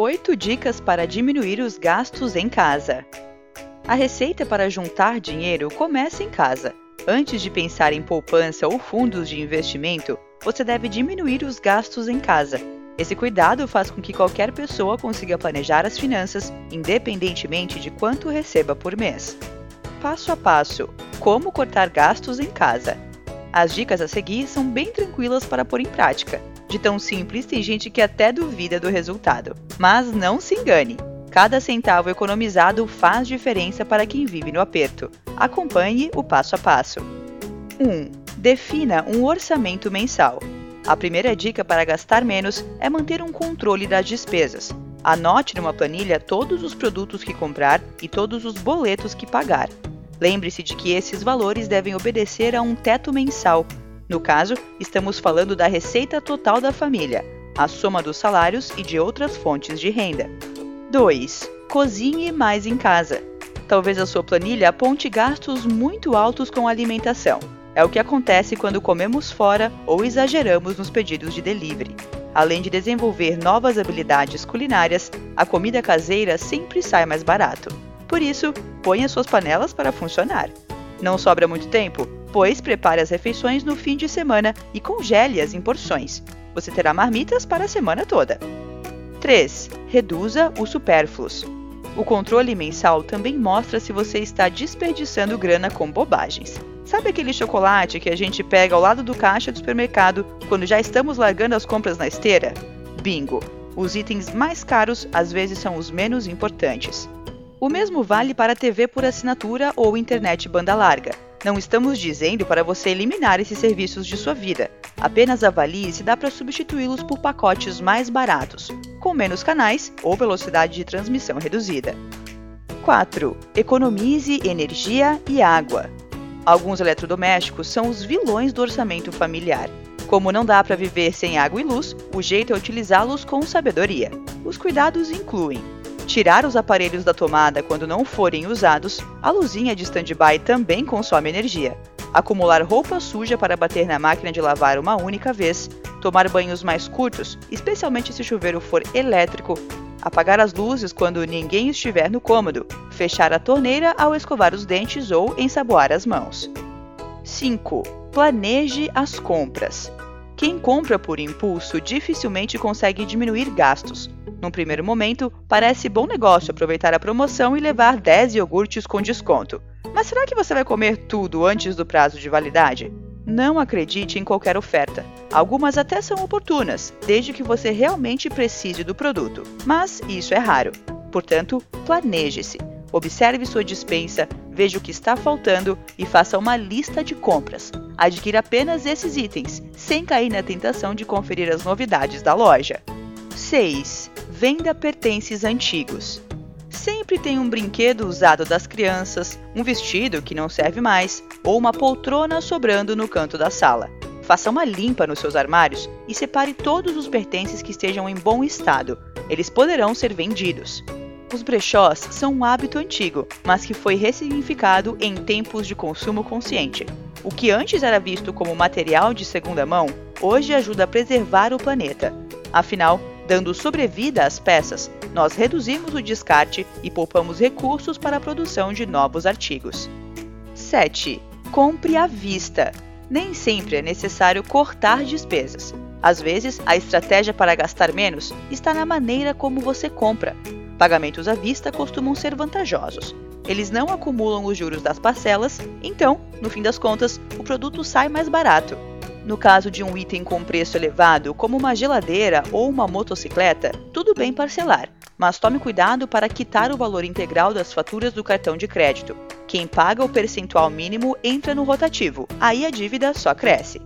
8 dicas para diminuir os gastos em casa. A receita para juntar dinheiro começa em casa. Antes de pensar em poupança ou fundos de investimento, você deve diminuir os gastos em casa. Esse cuidado faz com que qualquer pessoa consiga planejar as finanças, independentemente de quanto receba por mês. Passo a passo: como cortar gastos em casa. As dicas a seguir são bem tranquilas para pôr em prática. De tão simples, tem gente que até duvida do resultado. Mas não se engane! Cada centavo economizado faz diferença para quem vive no aperto. Acompanhe o passo a passo. 1. Defina um orçamento mensal. A primeira dica para gastar menos é manter um controle das despesas. Anote numa planilha todos os produtos que comprar e todos os boletos que pagar. Lembre-se de que esses valores devem obedecer a um teto mensal, no caso, estamos falando da receita total da família, a soma dos salários e de outras fontes de renda. 2. Cozinhe mais em casa. Talvez a sua planilha aponte gastos muito altos com alimentação. É o que acontece quando comemos fora ou exageramos nos pedidos de delivery. Além de desenvolver novas habilidades culinárias, a comida caseira sempre sai mais barato. Por isso, ponha suas panelas para funcionar. Não sobra muito tempo? Pois prepare as refeições no fim de semana e congele-as em porções. Você terá marmitas para a semana toda. 3. Reduza os supérfluos. O controle mensal também mostra se você está desperdiçando grana com bobagens. Sabe aquele chocolate que a gente pega ao lado do caixa do supermercado quando já estamos largando as compras na esteira? Bingo! Os itens mais caros às vezes são os menos importantes. O mesmo vale para TV por assinatura ou internet banda larga. Não estamos dizendo para você eliminar esses serviços de sua vida. Apenas avalie se dá para substituí-los por pacotes mais baratos, com menos canais ou velocidade de transmissão reduzida. 4. Economize energia e água. Alguns eletrodomésticos são os vilões do orçamento familiar. Como não dá para viver sem água e luz, o jeito é utilizá-los com sabedoria. Os cuidados incluem tirar os aparelhos da tomada quando não forem usados, a luzinha de stand-by também consome energia. Acumular roupa suja para bater na máquina de lavar uma única vez, tomar banhos mais curtos, especialmente se o chuveiro for elétrico, apagar as luzes quando ninguém estiver no cômodo, fechar a torneira ao escovar os dentes ou ensaboar as mãos. 5. Planeje as compras. Quem compra por impulso dificilmente consegue diminuir gastos, num primeiro momento, parece bom negócio aproveitar a promoção e levar 10 iogurtes com desconto. Mas será que você vai comer tudo antes do prazo de validade? Não acredite em qualquer oferta. Algumas até são oportunas, desde que você realmente precise do produto. Mas isso é raro. Portanto, planeje-se. Observe sua dispensa, veja o que está faltando e faça uma lista de compras. Adquira apenas esses itens, sem cair na tentação de conferir as novidades da loja. 6. Venda pertences antigos. Sempre tem um brinquedo usado das crianças, um vestido que não serve mais ou uma poltrona sobrando no canto da sala. Faça uma limpa nos seus armários e separe todos os pertences que estejam em bom estado. Eles poderão ser vendidos. Os brechós são um hábito antigo, mas que foi ressignificado em tempos de consumo consciente. O que antes era visto como material de segunda mão, hoje ajuda a preservar o planeta. Afinal, Dando sobrevida às peças, nós reduzimos o descarte e poupamos recursos para a produção de novos artigos. 7. Compre à vista. Nem sempre é necessário cortar despesas. Às vezes, a estratégia para gastar menos está na maneira como você compra. Pagamentos à vista costumam ser vantajosos. Eles não acumulam os juros das parcelas, então, no fim das contas, o produto sai mais barato. No caso de um item com preço elevado, como uma geladeira ou uma motocicleta, tudo bem parcelar, mas tome cuidado para quitar o valor integral das faturas do cartão de crédito. Quem paga o percentual mínimo entra no rotativo, aí a dívida só cresce.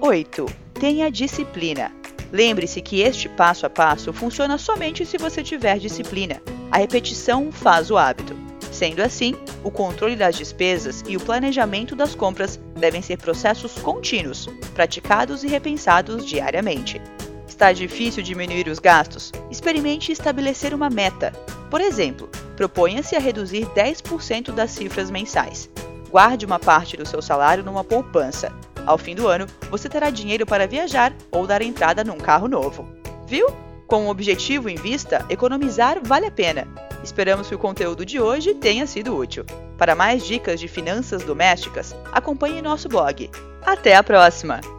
8. Tenha disciplina. Lembre-se que este passo a passo funciona somente se você tiver disciplina. A repetição faz o hábito. Sendo assim, o controle das despesas e o planejamento das compras devem ser processos contínuos, praticados e repensados diariamente. Está difícil diminuir os gastos? Experimente estabelecer uma meta. Por exemplo, proponha-se a reduzir 10% das cifras mensais. Guarde uma parte do seu salário numa poupança. Ao fim do ano, você terá dinheiro para viajar ou dar entrada num carro novo. Viu? Com o objetivo em vista, economizar vale a pena. Esperamos que o conteúdo de hoje tenha sido útil. Para mais dicas de finanças domésticas, acompanhe nosso blog. Até a próxima!